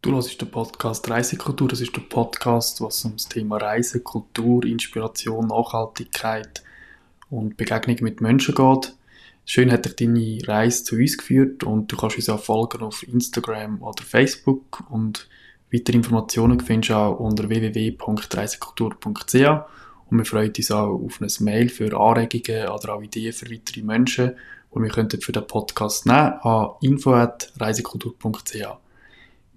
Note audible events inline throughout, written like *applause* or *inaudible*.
Du hörst den Podcast Reisekultur. Das ist der Podcast, was das Thema Reise, Kultur, Inspiration, Nachhaltigkeit und Begegnung mit Menschen geht. Schön hat dich deine Reise zu uns geführt und du kannst uns auch folgen auf Instagram oder Facebook und weitere Informationen findest du auch unter www.reisekultur.ch und wir freuen uns auch auf ein Mail für Anregungen oder auch Ideen für weitere Menschen, die wir könnten für den Podcast nehmen an info.reisekultur.ch.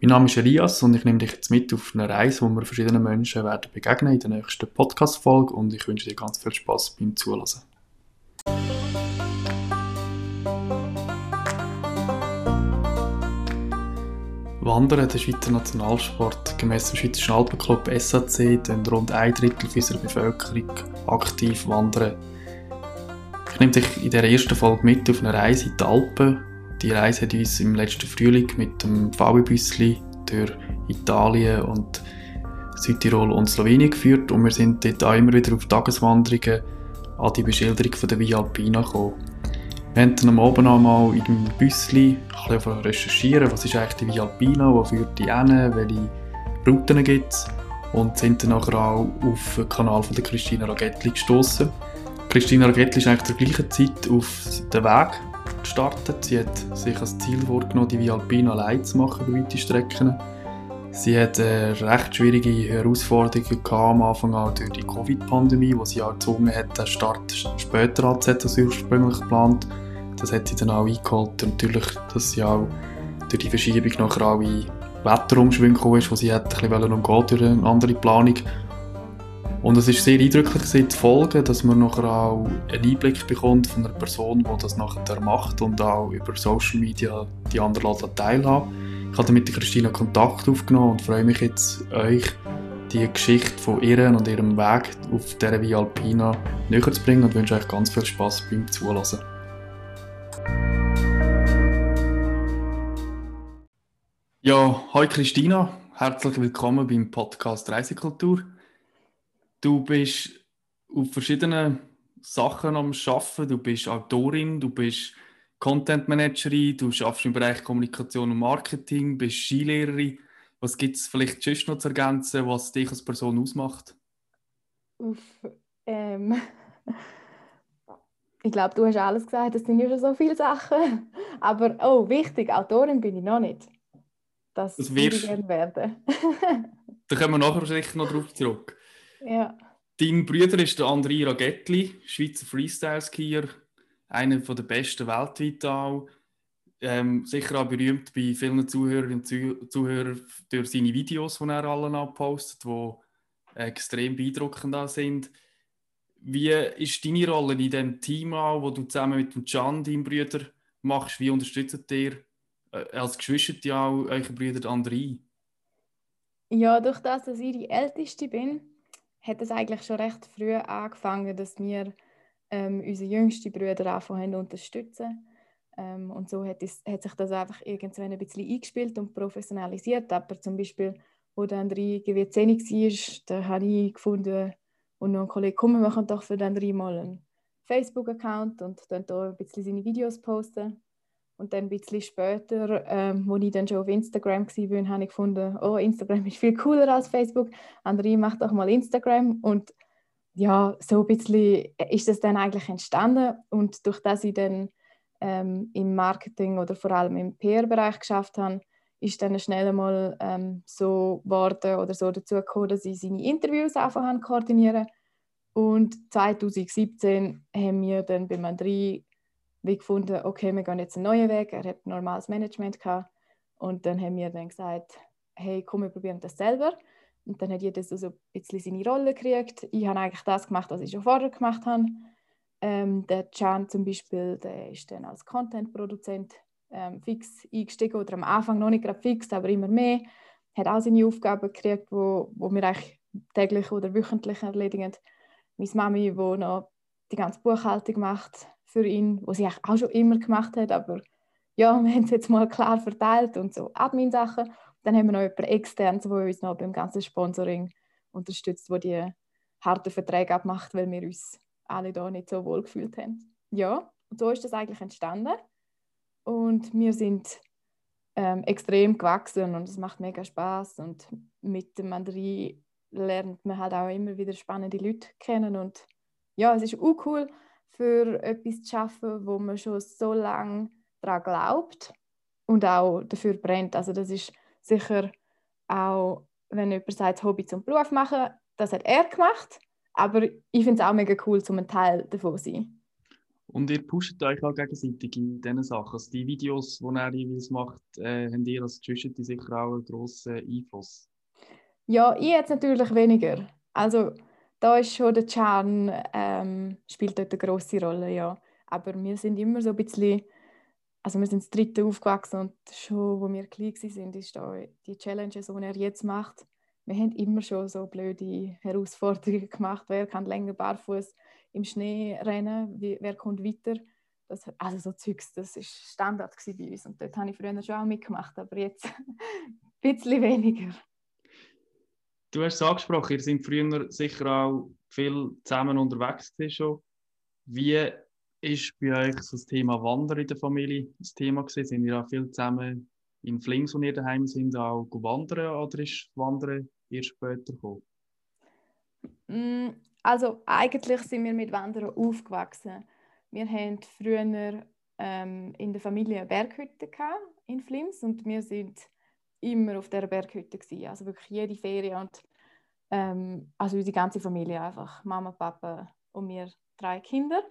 Mein Name ist Elias und ich nehme dich jetzt mit auf eine Reise, wo wir verschiedenen Menschen werden begegnen in der nächsten Podcast-Folge und ich wünsche dir ganz viel Spaß beim Zulassen. Wandern, der Schweizer Nationalsport, gemäss dem Schweizerischen Alpenclub SAC, dann rund ein Drittel unserer Bevölkerung aktiv wandern. Ich nehme dich in der ersten Folge mit auf eine Reise in die Alpen. Die Reise hat uns im letzten Frühling mit dem VW-Büssli durch Italien und Südtirol und Slowenien geführt und wir sind dort auch immer wieder auf Tageswanderungen an die Beschilderung von der Via Alpina gekommen. Wir haben dann Abend einmal in dem Büssli ein recherchieren, was ist eigentlich die Via Alpina, wo führt die hin, welche Routen gibt es und sind dann auch auf den Kanal von der Christina Ragettli gestoßen. Christina Ragettli ist eigentlich zur gleichen Zeit auf den Weg gestartet. Sie hat sich als Ziel vorgenommen, die Via Alpina allein zu machen über weite Strecken. Sie hat äh, recht schwierige Herausforderungen am Anfang auch durch die Covid-Pandemie, wo sie auch gezwungen hat, den Start später anzusetzen als ursprünglich geplant. Das hat sie dann auch eingeholt. Natürlich, dass sie auch durch die Verschiebung nachher auch in Wetterumschwung gekommen ist, wo sie hat ein bisschen umgehen durch eine andere Planung. Und es ist sehr eindrücklich zu folgen, dass man nachher auch einen Einblick bekommt von einer Person, die das nachher macht und auch über Social Media die anderen teilhaben Ich habe mit Christina Kontakt aufgenommen und freue mich jetzt, euch die Geschichte von ihr und ihrem Weg auf dieser Via Alpina näher zu bringen und wünsche euch ganz viel Spaß beim Zuhören. Ja, hi Christina, herzlich willkommen beim Podcast Reisekultur. Du bist auf verschiedenen Sachen am Arbeiten. Du bist Autorin, du bist Content Managerin, du arbeitest im Bereich Kommunikation und Marketing, bist Skilehrerin. Was gibt es vielleicht sonst noch zu ergänzen, was dich als Person ausmacht? Uff, ähm, *laughs* ich glaube, du hast alles gesagt, das sind ja schon so viele Sachen. *laughs* Aber, oh, wichtig, Autorin bin ich noch nicht. Das, das würde ich werden. da kommen wir nachher sicher noch drauf zurück. Ja. Dein Bruder ist der André Ragettli, Schweizer Freestyle-Skier, einer der besten weltweit auch. Ähm, sicher auch berühmt bei vielen Zuhörerinnen und Zuhörern durch seine Videos, die er alle postet, die extrem beeindruckend sind. Wie ist deine Rolle in dem Team auch, wo du zusammen mit dem Can, deinem Bruder, machst? Wie unterstützt ihr äh, als Geschwister auch eure Brüder André? Ja, durch das, dass ich die Älteste bin, hat es eigentlich schon recht früh angefangen, dass wir ähm, unsere jüngsten Brüder anfangen unterstützen. Ähm, und so hat, es, hat sich das einfach irgendwann ein bisschen eingespielt und professionalisiert. Aber zum Beispiel, wo der André GW10 war, da habe ich gefunden, und noch ein Kollege, komm, wir machen doch für den André mal einen Facebook-Account und dann da ein bisschen seine Videos posten. Und dann ein bisschen später, ähm, wo ich dann schon auf Instagram war, habe ich gefunden, oh, Instagram ist viel cooler als Facebook. André macht doch mal Instagram. Und ja, so ein bisschen ist das dann eigentlich entstanden. Und durch das ich dann ähm, im Marketing oder vor allem im PR-Bereich geschafft habe, ist dann schnell einmal ähm, so geworden oder so dazu gekommen, dass ich seine Interviews einfach koordinieren Und 2017 haben wir dann beim André wie gefunden, okay, wir gehen jetzt einen neuen Weg. Er hat normales Management gehabt. Und dann haben wir dann gesagt, hey, komm, wir probieren das selber. Und dann hat jeder so ein bisschen seine Rolle gekriegt. Ich habe eigentlich das gemacht, was ich schon vorher gemacht habe. Ähm, der Can zum Beispiel, der ist dann als Content-Produzent ähm, fix eingestiegen oder am Anfang noch nicht gerade fix, aber immer mehr. Hat auch seine Aufgaben gekriegt, wo, wo wir eigentlich täglich oder wöchentlich erledigen. Meine Mami, die noch die ganze Buchhaltung macht, für ihn, was sie auch schon immer gemacht hat, aber ja, *laughs* wir haben es jetzt mal klar verteilt und so Admin-Sachen. Dann haben wir noch jemanden extern, der uns noch beim ganzen Sponsoring unterstützt, wo die harten Verträge abmacht, weil wir uns alle da nicht so wohl gefühlt haben. Ja, und so ist das eigentlich entstanden. Und wir sind ähm, extrem gewachsen und es macht mega Spaß und mit dem Mandarin lernt man halt auch immer wieder spannende Leute kennen und ja, es ist auch cool für etwas zu schaffen, wo man schon so lange daran glaubt und auch dafür brennt. Also das ist sicher auch, wenn jemand sagt, Hobby zum Beruf machen, das hat er gemacht, aber ich finde es auch mega cool, zum ein Teil davon zu sein. Und ihr pusht euch auch gegenseitig in diesen Sachen. Also die Videos, die er jeweils macht, äh, haben ihr als Geschwister sicher auch einen grossen Einfluss? Ja, ich jetzt natürlich weniger. Also da ist schon der Charme, ähm, spielt dort eine grosse Rolle, ja. Aber wir sind immer so ein bisschen, also wir sind das dritte aufgewachsen und schon, wo wir klein waren, ist da die Challenges, die er jetzt macht, wir haben immer schon so blöde Herausforderungen gemacht. Wer kann länger barfuß im Schnee rennen? Wer kommt weiter? Das, also so Zeugs, das war Standard bei uns. Und dort habe ich früher schon auch mitgemacht, aber jetzt *laughs* ein bisschen weniger. Du hast es angesprochen, ihr seid früher sicher auch viel zusammen unterwegs schon. Wie ist bei euch so das Thema Wandern in der Familie das Thema gewesen? Sind ihr auch viel zusammen in Flings, wo ihr daheim sind, auch wandern oder ist Wandern erst später gekommen? Mm, also eigentlich sind wir mit Wandern aufgewachsen. Wir hatten früher ähm, in der Familie eine Berghütte in Flims und wir sind immer auf der Berghütte gewesen. also wirklich jede Ferien und ähm, also unsere ganze Familie einfach Mama, Papa und wir drei Kinder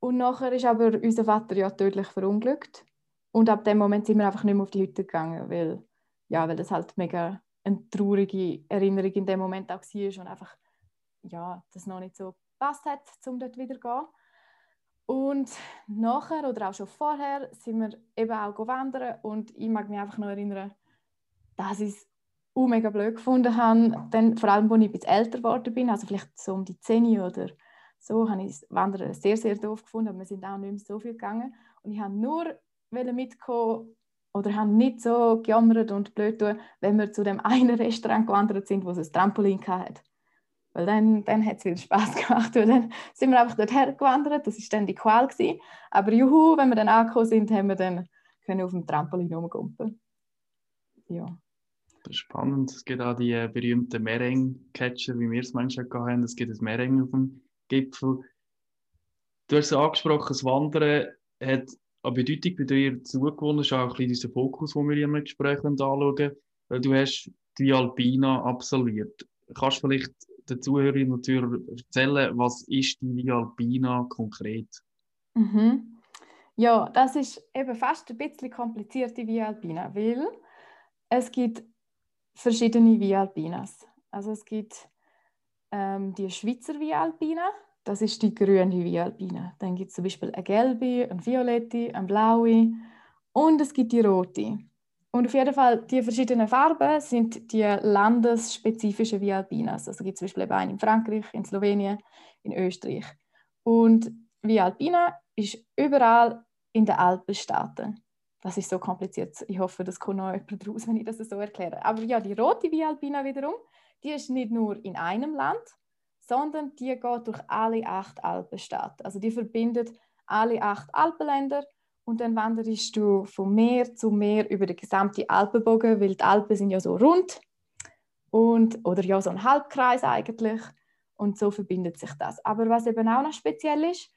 und nachher ist aber unser Vater ja tödlich verunglückt und ab dem Moment sind wir einfach nicht mehr auf die Hütte gegangen, weil, ja, weil das halt mega eine traurige Erinnerung in dem Moment auch war und einfach ja, das noch nicht so gepasst hat, um dort wieder zu gehen. Und nachher oder auch schon vorher sind wir eben auch wandern und ich mag mich einfach noch erinnern, dass ich es uh, mega blöd gefunden habe, dann, vor allem, als ich bisschen älter geworden bin, also vielleicht so um die 10 oder so, habe ich das Wandern sehr, sehr doof gefunden, aber wir sind auch nicht mehr so viel gegangen und ich habe nur mitkommen oder haben nicht so gejammert und blöd tun, wenn wir zu dem *laughs* einen Restaurant gewandert sind, wo es ein Trampolin hatte. Weil dann, dann hat es wieder Spaß gemacht, weil dann sind wir einfach dorthin gewandert, das war dann die Qual. Gewesen. Aber juhu, wenn wir dann angekommen sind, haben wir dann können auf dem Trampolin rumgumpen. Ja. Das spannend. Es gibt auch die äh, berühmten Mering-Catcher, wie wir es manchmal haben. Es gibt ein Mering auf dem Gipfel. Du hast es angesprochen, das Wandern hat an Bedeutung bei dir zugewonnen, ist auch ein bisschen unser Fokus, den wir einem Gespräch anschauen weil du hast die Alpina absolviert. Kannst du vielleicht den Zuhörern natürlich erzählen, was ist die Via Alpina konkret? Mhm. Ja, das ist eben fast ein bisschen kompliziert, die Via Alpina, weil es gibt verschiedene Via Alpinas. Also es gibt ähm, die Schweizer Via Alpina, das ist die grüne Via Alpina. Dann gibt es zum Beispiel eine gelbe, eine violette, eine blaue und es gibt die rote. Und auf jeden Fall, die verschiedenen Farben sind die landesspezifischen Via Alpinas. Also gibt es zum Beispiel eine in Frankreich, in Slowenien, in Österreich. Und Via Alpina ist überall in den Alpenstaaten. Das ist so kompliziert. Ich hoffe, das kommt noch jemand raus, *laughs* wenn ich das so erkläre. Aber ja, die rote Via Alpina wiederum, die ist nicht nur in einem Land, sondern die geht durch alle acht Alpenstaaten. Also die verbindet alle acht Alpenländer und dann wanderst du von Meer zu Meer über den gesamten Alpenbogen, weil die Alpen sind ja so rund und, oder ja so ein Halbkreis eigentlich und so verbindet sich das. Aber was eben auch noch speziell ist,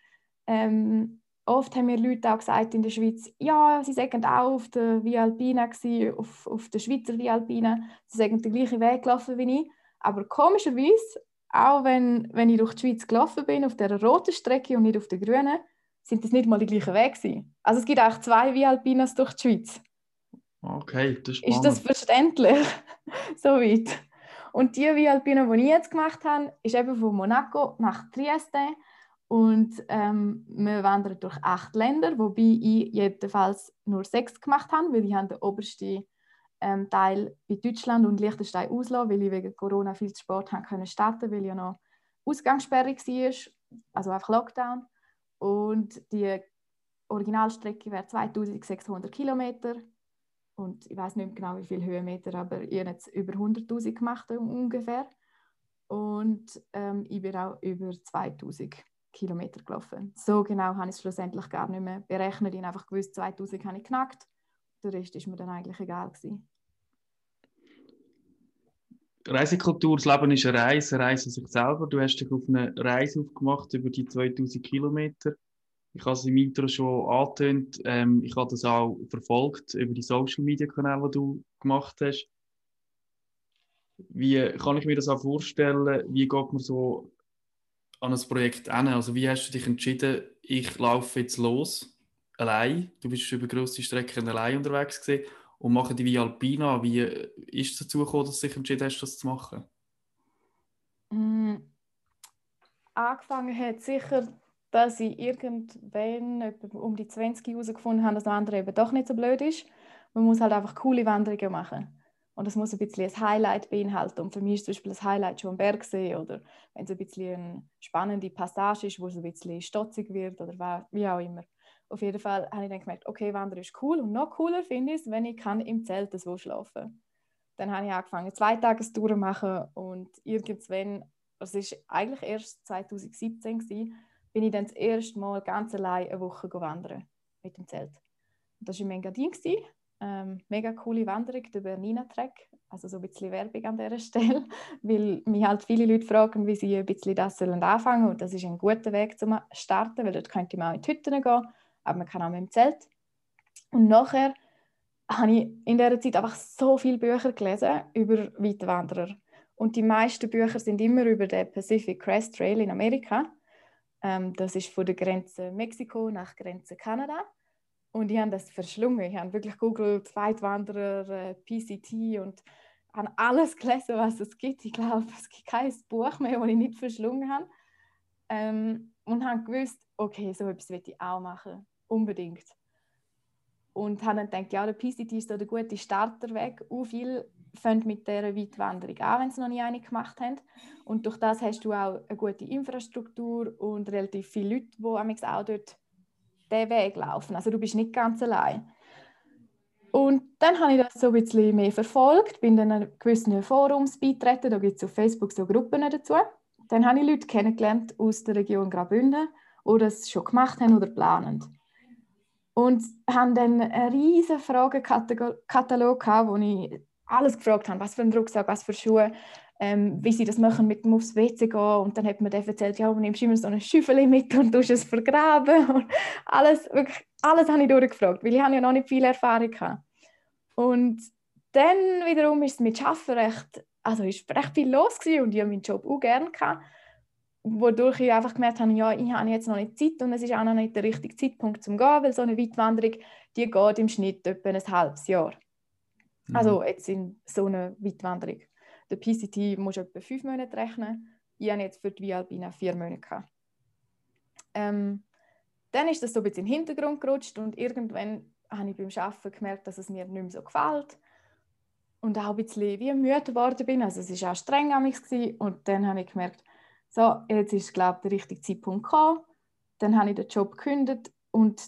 ähm, oft haben mir Leute auch gesagt in der Schweiz, ja, sie sagen auch auf der Via Alpina, gewesen, auf, auf der Schweizer Via Alpina, sie sagen den gleichen Weg gelaufen wie ich, aber komischerweise auch wenn, wenn ich durch die Schweiz gelaufen bin, auf der roten Strecke und nicht auf der grünen, sind das nicht mal die gleichen Wege Also es gibt auch zwei Via Alpinas durch die Schweiz. Okay, das ist Ist das verständlich? *laughs* so weit. Und die Via Alpina, die ich jetzt gemacht habe, ist eben von Monaco nach Trieste. Und ähm, wir wandern durch acht Länder, wobei ich jedenfalls nur sechs gemacht habe, weil ich den obersten ähm, Teil bei Deutschland und Liechtenstein auslassen, weil ich wegen Corona viel zu Sport haben können starten, weil ja noch Ausgangssperre war, also einfach Lockdown. Und die Originalstrecke wäre 2600 Kilometer und ich weiß nicht genau wie viele Höhenmeter, aber ich habe jetzt über 100.000 gemacht ungefähr und ähm, ich bin auch über 2000 Kilometer gelaufen. So genau habe ich es schlussendlich gar nicht mehr berechnet. Ich habe einfach gewusst, 2000 habe ich knackt der Rest ist mir dann eigentlich egal gewesen. Reisekultur, das Leben ist eine Reise, Reise sich selber. Du hast dich auf eine Reise aufgemacht über die 2000 Kilometer. Ich habe es im Intro schon angetönt. Ähm, ich habe das auch verfolgt über die Social Media Kanäle, die du gemacht hast. Wie kann ich mir das auch vorstellen? Wie geht man so an ein Projekt an? Also wie hast du dich entschieden, ich laufe jetzt los, allein? Du bist über grosse Strecken allein unterwegs gewesen und mache die Via Alpina. Wie ist es dazu gekommen, dass du dich entschieden hast, das zu machen? Mm, angefangen hat sicher, dass ich irgendwann um die 20 herausgefunden habe, dass Wandern eben doch nicht so blöd ist. Man muss halt einfach coole Wanderungen machen. Und das muss ein bisschen ein Highlight beinhalten. Und für mich ist zum Beispiel das Highlight schon am Bergsee oder wenn es ein bisschen eine spannende Passage ist, wo es ein bisschen stotzig wird oder wie auch immer. Auf jeden Fall habe ich dann gemerkt, okay, Wandern ist cool und noch cooler finde ich es, wenn ich kann im Zelt so schlafen. Dann habe ich angefangen, zwei Tagestouren zu machen und irgendwann, das war eigentlich erst 2017 gewesen, bin ich dann das erste Mal ganz allein eine Woche wandern mit dem Zelt. das war in Engadin. Ähm, mega coole Wanderung, der Bernina Trek. Also so ein bisschen Werbung an dieser *laughs* Stelle, weil mich halt viele Leute fragen, wie sie ein bisschen das sollen anfangen und das ist ein guter Weg zum Starten, weil dort könnte man auch in die Hütten gehen aber man kann auch mit dem Zelt. Und nachher habe ich in dieser Zeit einfach so viele Bücher gelesen über Weitwanderer. Und die meisten Bücher sind immer über den Pacific Crest Trail in Amerika. Ähm, das ist von der Grenze Mexiko nach Grenze Kanada. Und ich habe das verschlungen. Ich habe wirklich googelt, Weitwanderer, äh, PCT und habe alles gelesen, was es gibt. Ich glaube, es gibt kein Buch mehr, das ich nicht verschlungen habe. Ähm, und habe gewusst, okay, so etwas will ich auch machen unbedingt. Und habe dann gedacht, ja, der PCT ist da der gute Starterweg. Auch viele fangen mit dieser Weitwanderung an, wenn sie noch nie eine gemacht haben. Und durch das hast du auch eine gute Infrastruktur und relativ viele Leute, die auch dort diesen Weg laufen. Also du bist nicht ganz allein. Und dann habe ich das so ein bisschen mehr verfolgt, bin dann an gewissen Forums beitreten, da gibt es auf Facebook so Gruppen dazu. Dann habe ich Leute kennengelernt aus der Region Graubünden, die das schon gemacht haben oder planen. Und haben dann einen riesen Fragenkatalog gehabt, wo ich alles gefragt habe, was für ein Rucksack, was für Schuhe, ähm, wie sie das machen mit dem aufs WC gehen. Und dann hat mir der erzählt, ja, du nimmst immer so ein Schüffel mit und tust es vergraben. *laughs* Und alles, wirklich, alles habe ich durchgefragt, weil ich habe ja noch nicht viel Erfahrung hatte. Und dann wiederum ist es mit Arbeiten recht, also ist recht viel los gewesen und ich habe meinen Job auch gerne gehabt wodurch ich einfach gemerkt habe, ja, ich habe jetzt noch nicht Zeit und es ist auch noch nicht der richtige Zeitpunkt zum gehen, weil so eine Weitwanderung, die geht im Schnitt etwa ein halbes Jahr. Mhm. Also jetzt in so einer Weitwanderung. Der PCT muss etwa fünf Monate rechnen. Ich habe jetzt für die Vialpina vier Monate. Ähm, dann ist das so ein bisschen in den Hintergrund gerutscht und irgendwann habe ich beim Arbeiten gemerkt, dass es mir nicht mehr so gefällt und auch ein bisschen wie müde geworden bin. Also es war auch streng an mich und dann habe ich gemerkt, so, jetzt ist, glaube der richtige Zeitpunkt gekommen. Dann habe ich den Job gekündigt und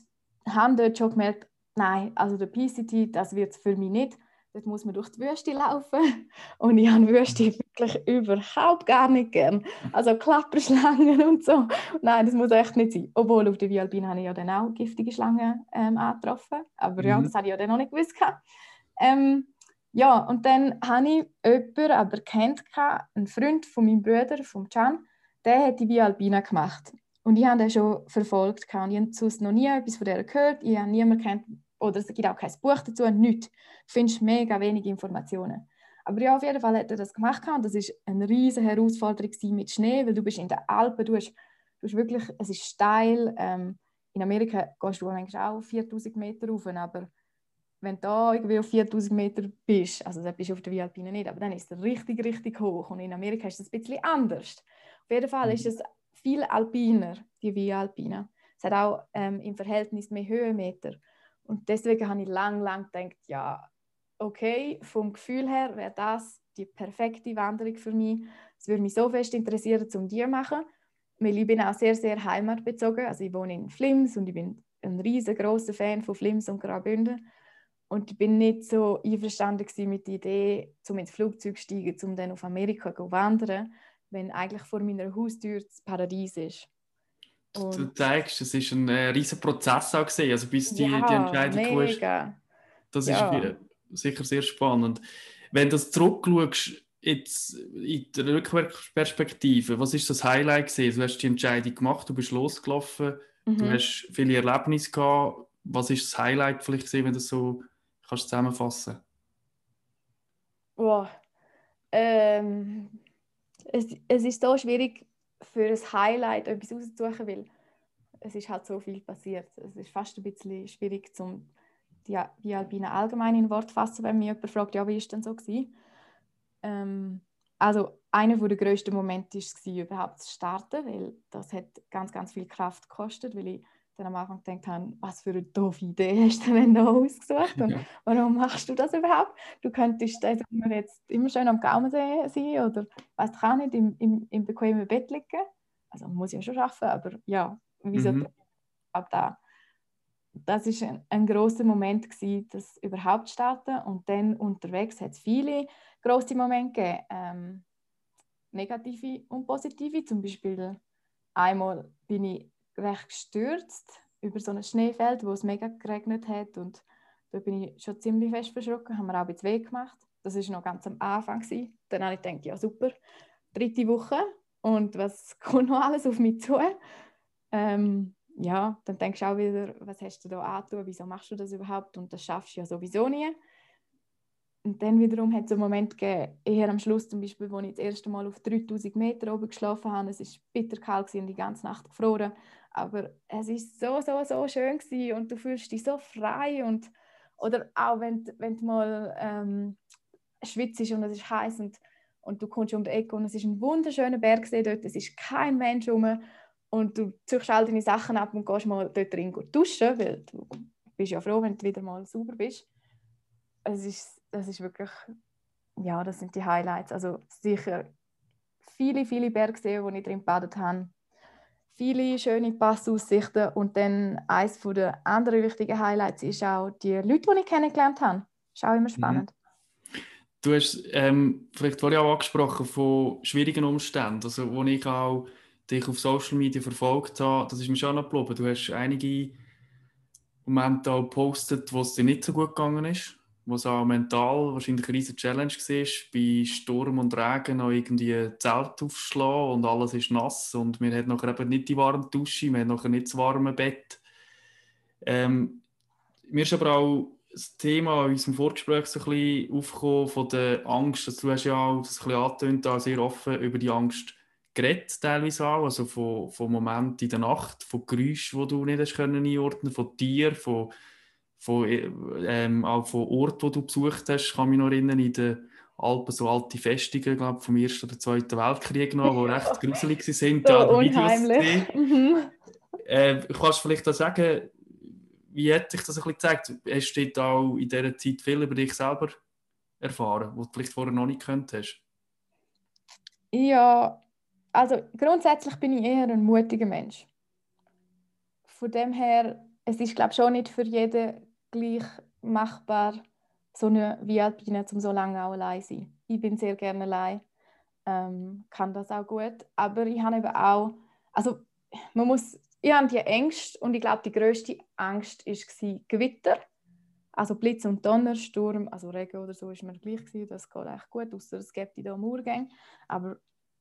habe dort schon gemerkt, nein, also der PCT, das wird es für mich nicht. Dort muss man durch die Wüste laufen. *laughs* Und ich habe Wüste wirklich überhaupt gar nicht gern. Also Klapperschlangen *laughs* und so. Nein, das muss echt nicht sein. Obwohl auf der Vialbine habe ich ja dann auch giftige Schlangen ähm, angetroffen. Aber ja, mhm. das habe ich ja dann noch nicht gewusst. Ähm, ja, und dann habe ich jemanden aber kennt, einen Freund von meinem Bruder, vom Can, der hat die Via gemacht. Und ich habe den schon verfolgt und ich habe sonst noch nie etwas von der gehört. Ich habe niemanden kennt oder es gibt auch kein Buch dazu, nichts. Du findest mega wenig Informationen. Aber ja, auf jeden Fall hat er das gemacht und das war eine riesige Herausforderung mit Schnee, weil du bist in den Alpen, du hast, du hast wirklich, es ist steil. Ähm, in Amerika gehst du manchmal auch 4000 Meter rauf, aber wenn du da irgendwie auf 4000 Meter bist, also da bist du auf der Via Alpina nicht, aber dann ist es richtig, richtig hoch und in Amerika ist es ein bisschen anders. Auf jeden Fall ist mhm. es viel alpiner, die Via Alpina. Es hat auch ähm, im Verhältnis mehr Höhenmeter. Und deswegen habe ich lang, lang gedacht, ja, okay, vom Gefühl her wäre das die perfekte Wanderung für mich. Es würde mich so fest interessieren, um die zu machen, weil ich bin auch sehr, sehr heimatbezogen. Also ich wohne in Flims und ich bin ein riesengroßer Fan von Flims und Graubünden. Und ich bin nicht so einverstanden mit der Idee, um ins Flugzeug zu steigen, um dann auf Amerika zu wandern wenn eigentlich vor meiner Haustür das Paradies ist. Und du zeigst, es ist ein äh, riesiger Prozess auch gesehen, also bis die, ja, die Entscheidung mega. Das ja. ist sicher sehr spannend. Wenn du zurückschaust, jetzt in der Rückwärtsperspektive, was ist das Highlight gewesen? Du hast die Entscheidung gemacht, du bist losgelaufen, mhm. du hast viele Erlebnisse gehabt. Was ist das Highlight vielleicht gewesen, wenn du das so kannst zusammenfassen? Wow. Ähm, es, es ist so schwierig für ein Highlight etwas auszusuchen, weil es ist halt so viel passiert. Es ist fast ein bisschen schwierig, zum die, die Alpine allgemein in Wort fassen, wenn mich jemand fragt, ja, wie ist denn so? Ähm, also einer der grössten Momente war überhaupt zu starten, weil das hat ganz, ganz viel Kraft gekostet, weil ich dann am Anfang gedacht habe, was für eine doofe Idee hast du denn da ausgesucht und *laughs* ja. warum machst du das überhaupt? Du könntest also jetzt immer schön am Gaumensee sein oder ich auch nicht, im, im, im bequemen Bett liegen. Also muss ich ja schon schaffen, aber ja, wieso mhm. da? Das ist ein, ein großer Moment gewesen, das überhaupt starten und dann unterwegs hat es viele große Momente gegeben, ähm, negative und positive. Zum Beispiel einmal bin ich recht gestürzt über so ein Schneefeld, wo es mega geregnet hat und da bin ich schon ziemlich fest verschrocken, haben wir auch ein weh gemacht. Das war noch ganz am Anfang. Gewesen. Dann habe ich gedacht, ja super, dritte Woche und was *laughs* kommt noch alles auf mich zu? Ähm, ja, dann denkst du auch wieder, was hast du da angetan, wieso machst du das überhaupt und das schaffst du ja sowieso nie. Und dann wiederum hat es einen Moment gegeben, eher am Schluss zum Beispiel, wo ich das erste Mal auf 3000 Meter oben geschlafen habe. Es war bitterkalt und die ganze Nacht gefroren. Aber es war so, so, so schön gewesen und du fühlst dich so frei. Und, oder auch wenn, wenn du mal ähm, schwitzt und es ist heiß und, und du kommst um die Ecke und es ist ein wunderschöner Bergsee dort, es ist kein Mensch rum und du ziehst all deine Sachen ab und gehst mal dort drin duschen, weil du bist ja froh, wenn du wieder mal sauber bist. Es ist das ist wirklich, ja, das sind die Highlights. Also sicher viele, viele Bergseen, wo ich drin gebadet habe. Viele schöne Passaussichten und dann eines der anderen wichtigen Highlights ist auch die Leute, die ich kennengelernt habe. Das ist auch immer mhm. spannend. Du hast ähm, vielleicht vorhin auch angesprochen von schwierigen Umständen, also wo ich auch dich auf Social Media verfolgt habe, das ist mir schon noch geblieben. Du hast einige Momente auch gepostet, wo es dir nicht so gut gegangen ist wo es auch mental wahrscheinlich eine riesige Challenge war, bei Sturm und Regen noch irgendwie Zelt aufschlagen und alles ist nass und wir hatten nachher eben nicht die warme Dusche, wir hatten nachher nicht das warme Bett. Ähm, mir ist aber auch das Thema in unserem Vorgespräch so ein bisschen aufgekommen von der Angst, also du hast ja auch das ein bisschen auch sehr offen über die Angst geredet, teilweise auch, also von, von Momenten in der Nacht, von Geräuschen, die du nicht hast können von Tieren, von von, ähm, auch von Orten, die du besucht hast, kann mich noch erinnern, in den Alpen so alte Festungen, glaube vom Ersten oder Zweiten Weltkrieg noch, die *laughs* recht gruselig sind. So ja, unheimlich. Mhm. Äh, kannst du vielleicht auch sagen, wie hat dich das ein bisschen gezeigt? Hast du dort auch in dieser Zeit viel über dich selber erfahren, was du vielleicht vorher noch nicht könntest? Ja, also grundsätzlich bin ich eher ein mutiger Mensch. Von dem her, es ist glaube ich schon nicht für jeden gleich machbar, so eine VIP zum so lange auch allein sein. Ich bin sehr gerne allein, ähm, kann das auch gut, aber ich habe eben auch, also man muss, ich habe die Ängste und ich glaube, die größte Angst war Gewitter, also Blitz und Donnersturm, also Regen oder so ist mir gleich gewesen, das geht echt gut, außer es gibt da Murgänge, aber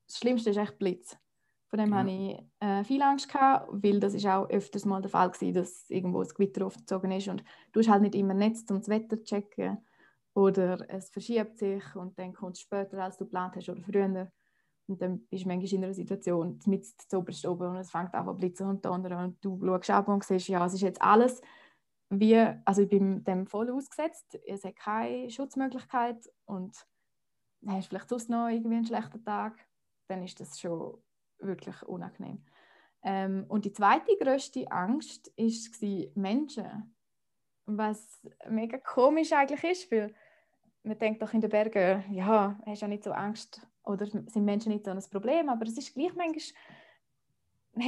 das Schlimmste ist echt Blitz. Von dem ja. hatte ich äh, viel Angst, gehabt, weil das ist auch öfters mal der Fall war, dass irgendwo das Gewitter aufgezogen ist und du hast halt nicht immer Netz, um das Wetter zu checken oder es verschiebt sich und dann kommt es später, als du geplant hast oder früher. Und dann bist du manchmal in einer Situation, mit zuoberst oben und es fängt an zu blitzen und donnern und du schaust ab und siehst, ja, es ist jetzt alles wie, also ich bin dem voll ausgesetzt, es hat keine Schutzmöglichkeit und hast vielleicht sonst noch irgendwie einen schlechten Tag, dann ist das schon wirklich unangenehm. Ähm, und die zweite größte Angst war Menschen. Was mega komisch eigentlich ist, weil man denkt doch in den Bergen, ja, hast ja nicht so Angst oder sind Menschen nicht so ein Problem, aber es ist gleich manchmal,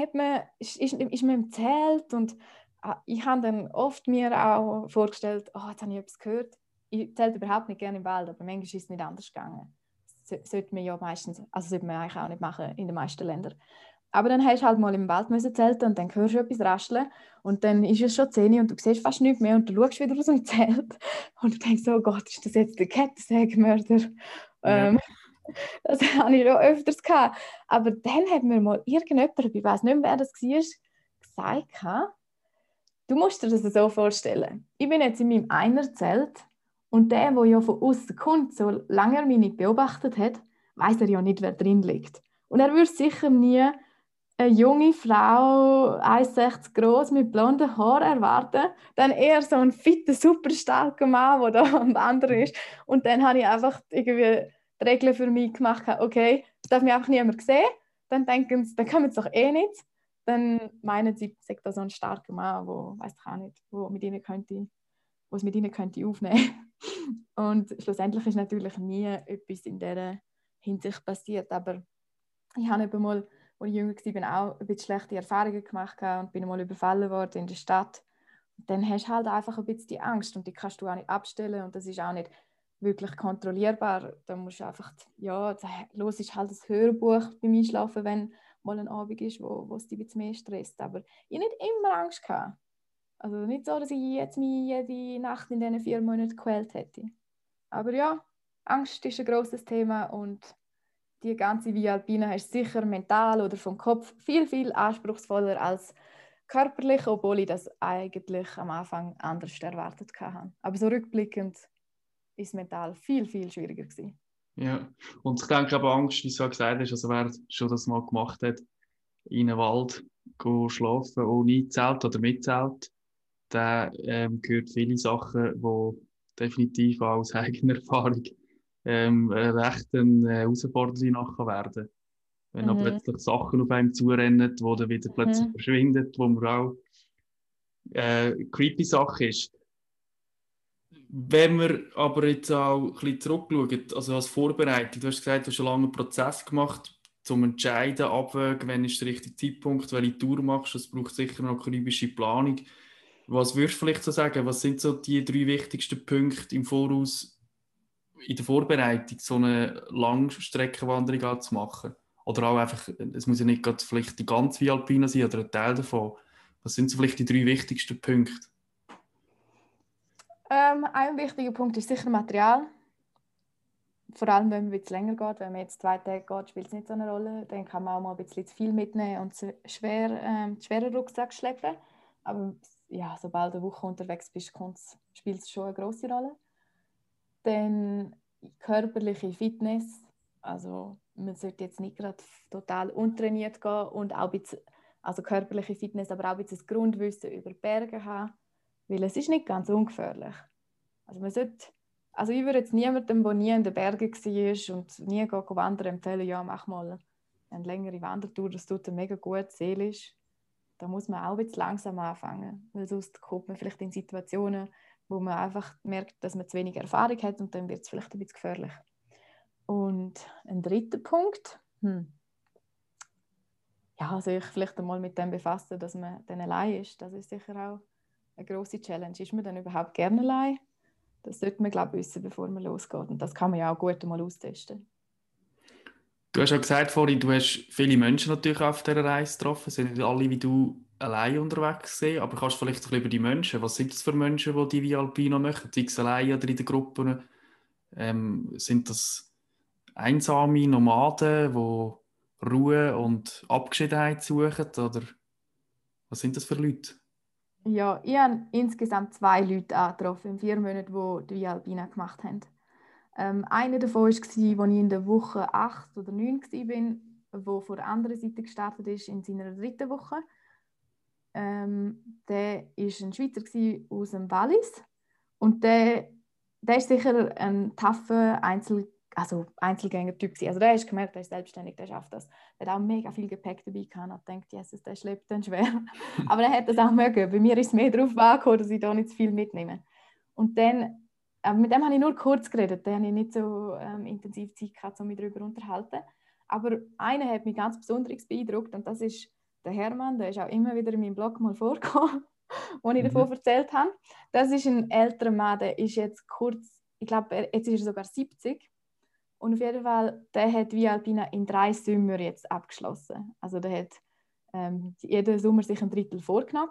hat man, ist, ist, man im Zelt und ah, ich habe dann oft mir auch vorgestellt, oh, jetzt habe ich etwas gehört. Ich zähle überhaupt nicht gerne im Wald, aber manchmal ist es nicht anders gegangen sollte man ja meistens, also sollte man eigentlich auch nicht machen in den meisten Ländern. Aber dann hast du halt mal im Wald müssen zelten und dann hörst du etwas rascheln und dann ist es schon 10 und du siehst fast nichts mehr und du schaust wieder aus dem *laughs* Zelt und du denkst, oh Gott, ist das jetzt der Kettensägenmörder? Ja. Ähm, *laughs* das habe ich schon öfters gehabt. Aber dann hat mir mal irgendjemand, ich weiß nicht mehr, wer das war, gesagt, du musst dir das so vorstellen. Ich bin jetzt in meinem Einerzelt und der, der ja von außen kommt, so lange er mich nicht beobachtet hat, weiß er ja nicht, wer drin liegt. Und er würde sicher nie eine junge Frau, 1,60 groß mit blonden Haaren erwarten, dann eher so ein fitter, super starker Mann, der da *laughs* am Wandern ist. Und dann habe ich einfach irgendwie die Regeln für mich gemacht, okay, das darf mich einfach niemand sehen. Dann denken sie, dann kommen sie doch eh nicht. Dann meinen sie, ich da so ein starker Mann, wo weiß ich auch nicht, wo mit ihnen könnte, wo es mit ihnen könnte aufnehmen. *laughs* Und schlussendlich ist natürlich nie etwas in dieser Hinsicht passiert, aber ich habe eben mal als ich jünger war, auch ein bisschen schlechte Erfahrungen gemacht und bin mal überfallen worden in der Stadt. Und dann hast du halt einfach ein bisschen die Angst und die kannst du auch nicht abstellen und das ist auch nicht wirklich kontrollierbar. Da musst du einfach, ja, los ist halt das Hörbuch beim Einschlafen, wenn mal ein Abend ist, wo, wo es dich ein bisschen mehr stresst. Aber ich habe nicht immer Angst gehabt. Also nicht so, dass ich jetzt mich jede Nacht in diesen vier Monaten gequält hätte. Aber ja, Angst ist ein großes Thema und die ganze Via Alpina ist sicher mental oder vom Kopf viel, viel anspruchsvoller als körperlich, obwohl ich das eigentlich am Anfang anders erwartet hatte. Aber so rückblickend ist es mental viel, viel schwieriger gewesen. Ja, und ich denke aber Angst, wie du gesagt hast, also wer schon das mal gemacht hat, in einen Wald schlafen ohne Zelt oder mit Zelt, der ähm, gehört viele Sachen, die definitiv auch aus eigener Erfahrung ähm, recht eine äh, Herausforderung nachher werden. Wenn mhm. dann plötzlich Sachen auf einem zurennen, die dann wieder plötzlich mhm. verschwinden, wo man auch äh, creepy Sache ist. Wenn wir aber jetzt auch ein bisschen zurückschauen, also als Vorbereitung, du hast gesagt, du hast einen langen Prozess gemacht, zum Entscheiden, abwägen, wann ist der richtige Zeitpunkt, welche Tour machst du, es braucht sicher noch karibische Planung. Was würdest du vielleicht so sagen, was sind so die drei wichtigsten Punkte im Voraus, in der Vorbereitung so eine Langstreckenwanderung zu machen? Oder auch einfach, es muss ja nicht gerade vielleicht die ganze Via Alpina sein oder ein Teil davon. Was sind so vielleicht die drei wichtigsten Punkte? Ähm, ein wichtiger Punkt ist sicher Material. Vor allem, wenn man etwas länger geht. Wenn man jetzt zwei Tage geht, spielt es nicht so eine Rolle. Dann kann man auch mal ein bisschen zu viel mitnehmen und zu schwer, ähm, schweren Rucksack schleppen. Aber ja, sobald eine Woche unterwegs bist, spielt es schon eine große Rolle. Dann körperliche Fitness. Also man sollte jetzt nicht gerade total untrainiert gehen und auch ein also körperliche Fitness, aber auch ein bisschen Grundwissen über Berge haben, weil es ist nicht ganz ungefährlich. Also man sollte, also ich würde jetzt niemandem, der nie in den Bergen war und nie wandern, empfehlen, ja mach mal eine längere Wandertour, das tut dir mega gut seelisch. Da muss man auch bisschen langsam anfangen, weil sonst kommt man vielleicht in Situationen, wo man einfach merkt, dass man zu wenig Erfahrung hat und dann wird es vielleicht ein bisschen gefährlich. Und ein dritter Punkt, hm. ja, sich vielleicht einmal mit dem befassen, dass man dann allein ist. Das ist sicher auch eine große Challenge. Ist man dann überhaupt gerne allein? Das sollte man, glaube ich, wissen, bevor man losgeht. Und das kann man ja auch gut einmal austesten. Du hast ja gesagt vorhin, du hast viele Menschen natürlich auf dieser Reise getroffen. Sind nicht alle wie du allein unterwegs gesehen, aber kannst du vielleicht über die Menschen, was sind das für Menschen, die die Via Alpino machen, sei es allein oder in den Gruppen? Ähm, sind das einsame Nomaden, die Ruhe und Abgeschiedenheit suchen oder was sind das für Leute? Ja, ich habe insgesamt zwei Leute angetroffen in vier Monaten, die die Via Alpina gemacht haben. Ähm, einer davon war, als ich in der Woche 8 oder 9 war, der von der anderen Seite gestartet ist, in seiner dritten Woche. Ähm, der war ein Schweizer aus dem Wallis und der, der ist sicher ein taffer Einzel also Einzelgänger-Typ Also der ist gemerkt, der ist selbstständig, der schafft das. Der hat auch mega viel Gepäck dabei gehabt und denkt, Jesus, der schleppt dann schwer. *laughs* Aber er hat das auch mögen. Bei mir ist es mehr darauf angekommen, dass ich da nicht zu viel mitnehme. Und dann, äh, mit dem habe ich nur kurz geredet, da habe ich nicht so ähm, intensiv Zeit gehabt, um mich darüber zu unterhalten. Aber einer hat mich ganz besonders beeindruckt und das ist der Hermann, der ist auch immer wieder in meinem Blog mal *laughs* vorgekommen, wo ich mhm. davon erzählt habe. Das ist ein älterer Mann, der ist jetzt kurz, ich glaube, jetzt ist er sogar 70 Und auf jeden Fall, der hat Via Alpina in drei Sommer jetzt abgeschlossen. Also der hat ähm, jeden Sommer sich ein Drittel vorgenommen.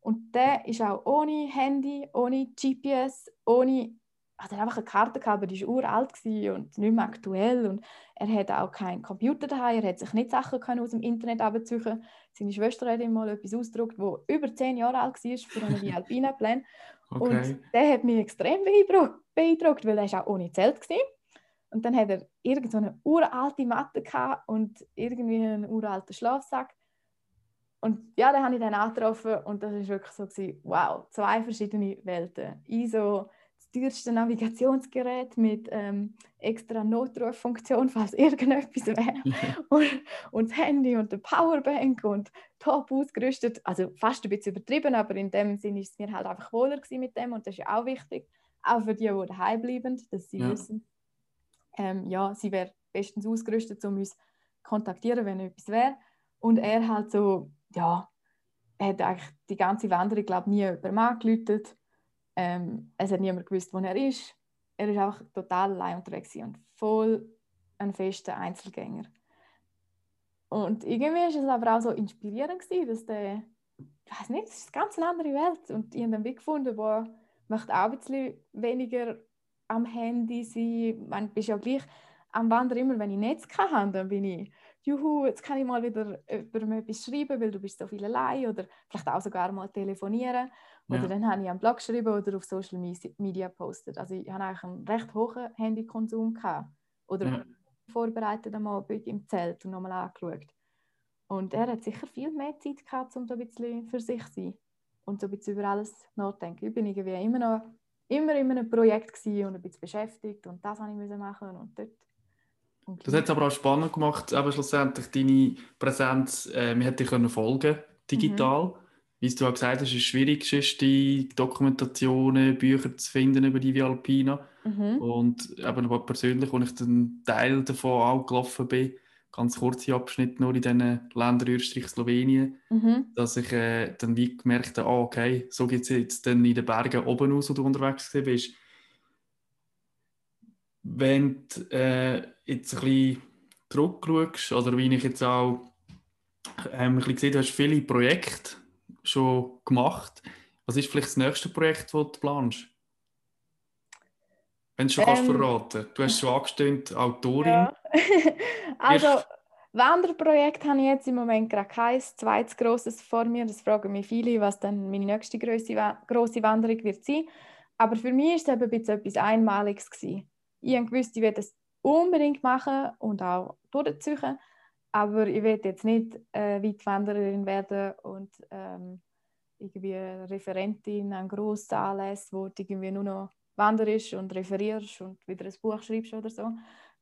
Und der ist auch ohne Handy, ohne GPS, ohne hat er einfach eine Karte gehabt, aber die war uralt und nicht mehr aktuell. Und er hatte auch keinen Computer daheim, er hat sich nicht Sachen können aus dem Internet absuchen. Seine Schwester hat ihm mal etwas ausgedruckt, das über zehn Jahre alt war für einen *laughs* Alpina-Plan. Okay. Und der hat mich extrem beeindruckt, beeindruckt weil er auch ohne Zelt war. Und dann hat er irgendeine so uralte Matte und irgendwie einen uralten Schlafsack. Und ja, den habe ich dann angetroffen und das war wirklich so, gewesen, wow, zwei verschiedene Welten. Ich so das teuerste Navigationsgerät mit ähm, extra Notruffunktion, falls irgendetwas wäre. *laughs* und, und das Handy und der Powerbank und top ausgerüstet. Also fast ein bisschen übertrieben, aber in dem Sinne ist es mir halt einfach wohler mit dem und das ist ja auch wichtig. Auch für die, die daheim bleiben, dass sie ja. wissen, ähm, ja, sie wäre bestens ausgerüstet, um uns zu kontaktieren, wenn etwas wäre. Und er halt so, ja, er hat eigentlich die ganze Wanderung, glaube nie jemandem angeläutet. Ähm, es hat niemand gewusst, wo er ist. Er ist einfach total allein unterwegs und voll ein fester Einzelgänger. Und irgendwie war es aber auch so inspirierend gewesen, dass der, ich weiß nicht, es ist eine ganz andere Welt. Und ich habe einen Weg gefunden, wo möchte auch ein bisschen weniger am Handy sein. Man bist ja gleich am Wandern immer, wenn ich Netz habe, dann bin ich, juhu, jetzt kann ich mal wieder über etwas schreiben, weil du bist so viel allein oder vielleicht auch sogar mal telefonieren. Oder ja. dann habe ich am Blog geschrieben oder auf Social Media postet. Also ich hatte eigentlich einen recht hohen Handykonsum gehabt. Oder ja. vorbereitet am Abend im Zelt und nochmal angeschaut. Und er hat sicher viel mehr Zeit gehabt, um so ein bisschen für sich zu sein und so ein bisschen über alles nachzudenken. Ich bin irgendwie immer noch immer in einem Projekt und ein bisschen beschäftigt und das habe ich machen und dort. Und das hat es aber auch spannend gemacht, aber schlussendlich deine Präsenz, äh, wir hätten dich folgen digital. Mhm. Wie du auch gesagt hast, ist es schwierig, ist die Dokumentationen, Bücher zu finden über die Vialpina. Mhm. Und eben persönlich, als ich den Teil davon auch gelaufen bin, ganz kurze Abschnitte nur in diesen Ländern Österreich, Slowenien, mhm. dass ich äh, dann wie gemerkt habe, ah, okay, so geht es jetzt dann in den Bergen oben aus, wo du unterwegs bist. Wenn du äh, jetzt ein bisschen zurückschaust, oder wie ich jetzt auch ähm, ein bisschen gesehen habe, hast viele Projekte schon gemacht. Was ist vielleicht das nächste Projekt, das du planst? Wenn du schon ähm, kannst verraten. Du hast schon angestöhnt, Autorin. Ja. *laughs* also, Wanderprojekt habe ich jetzt im Moment gerade kein zweites grosses vor mir. Das fragen mich viele, was dann meine nächste grosse, grosse Wanderung wird sein. Aber für mich war es eben ein bisschen etwas Einmaliges. Gewesen. Ich wusste, ich werde es unbedingt machen und auch durchziehen. Aber ich werde jetzt nicht äh, Weitwandererin werden und ähm, irgendwie Referentin an grossen Anlässen, wo du irgendwie nur noch wanderst und referierst und wieder ein Buch schreibst oder so.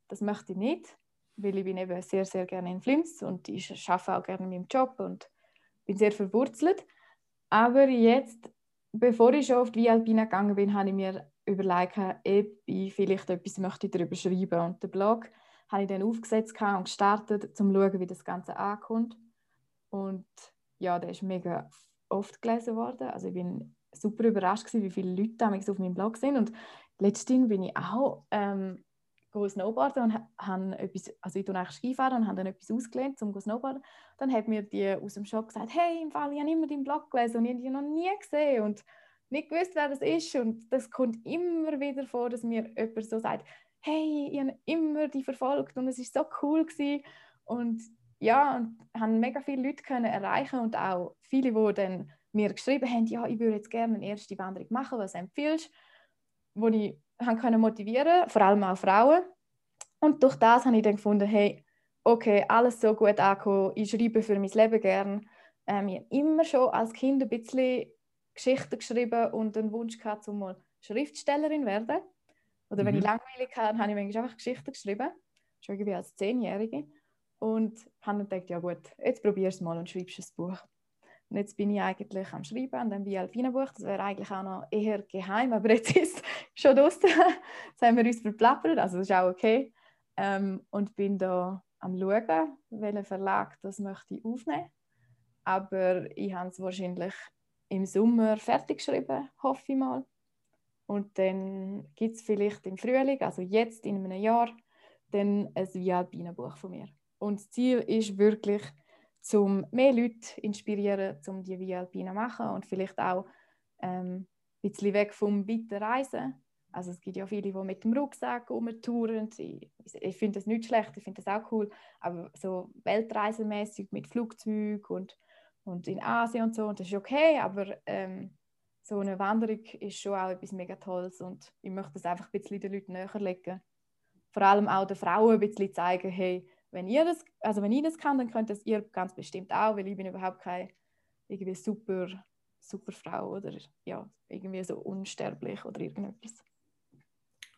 Das möchte ich nicht, weil ich bin eben sehr, sehr gerne in Flims und ich arbeite auch gerne in meinem Job und bin sehr verwurzelt. Aber jetzt, bevor ich schon auf die Alpina gegangen bin, habe ich mir überlegt, ob ich vielleicht etwas möchte darüber schreiben Und den Blog habe ich dann aufgesetzt und gestartet, um zu schauen, wie das Ganze ankommt. Und ja, der ist mega oft gelesen worden. Also ich bin super überrascht gewesen, wie viele Leute damals auf meinem Blog sind. Und letztens bin ich auch ähm, Snowboarden und etwas, also ich tue eigentlich Skifahren und habe dann etwas ausgelernt zum Snowboarden. Dann hat mir die aus dem Shop gesagt, hey, im Fall, ich habe immer deinen Blog gelesen und ich habe dich noch nie gesehen und nicht gewusst, wer das ist. Und das kommt immer wieder vor, dass mir jemand so sagt, hey, ich habe immer die verfolgt und es war so cool gewesen. Und ja, und haben mega viele Leute können erreichen und auch viele, die dann mir geschrieben haben, ja, ich würde jetzt gerne eine erste Wanderung machen, was empfiehlst, wo ich haben können motivieren, vor allem auch Frauen. Und durch das habe ich dann gefunden, hey, okay, alles so gut angekommen, ich schreibe für mein Leben gern. Ähm, ich habe immer schon als Kind ein bisschen Geschichten geschrieben und einen Wunsch gehabt, um mal Schriftstellerin zu werden. Oder wenn mhm. ich langweilig hatte, habe ich manchmal einfach Geschichten geschrieben, schon irgendwie als Zehnjährige. Und habe dann gedacht, ja gut, jetzt probierst du es mal und schreibst ein Buch. Und jetzt bin ich eigentlich am Schreiben an dem Bialpina-Buch. Das wäre eigentlich auch noch eher geheim, aber jetzt ist es schon draußen. Jetzt haben wir uns verplappert, also das ist auch okay. Ähm, und bin da am schauen, welchen Verlag das möchte ich aufnehmen. Aber ich habe es wahrscheinlich im Sommer fertig geschrieben, hoffe ich mal. Und dann gibt es vielleicht im Frühling, also jetzt in einem Jahr, dann ein Via Alpina Buch von mir. Und das Ziel ist wirklich, um mehr Leute inspirieren, um die Via Alpina zu machen und vielleicht auch ähm, ein bisschen weg vom weiten Reisen. Also es gibt ja viele, die mit dem Rucksack rumtouren. Ich, ich finde das nicht schlecht, ich finde das auch cool. Aber so weltreisemäßig mit Flugzeug und, und in Asien und so, und das ist okay, aber ähm, so eine Wanderung ist schon auch etwas mega Tolles und ich möchte das einfach ein bisschen den Leuten näher legen. Vor allem auch den Frauen ein bisschen zeigen, hey, wenn ihr das, also wenn ich das kann, dann könnt das ihr ganz bestimmt auch, weil ich bin überhaupt keine irgendwie super, super Frau oder ja, irgendwie so unsterblich oder irgendetwas.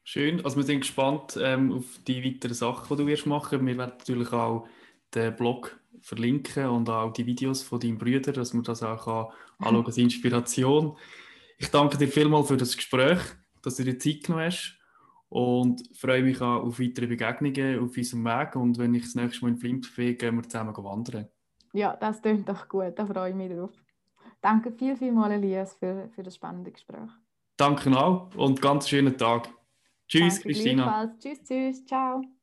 Schön, also wir sind gespannt ähm, auf die weiteren Sachen, die du wirst machen. Wir werden natürlich auch den Blog verlinken und auch die Videos von deinem Brüder, dass man das auch kann anschauen als Inspiration. Ich danke dir vielmals für das Gespräch, dass du dir Zeit genommen hast und freue mich auch auf weitere Begegnungen auf unserem Weg und wenn ich das nächste Mal in Flimp bin, gehen wir zusammen wandern. Ja, das klingt doch gut, da freue ich mich drauf. Danke viel, viel mal, Elias, für, für das spannende Gespräch. Danke auch und ganz schönen Tag. Tschüss, Danke, Christina. Tschüss, tschüss, ciao.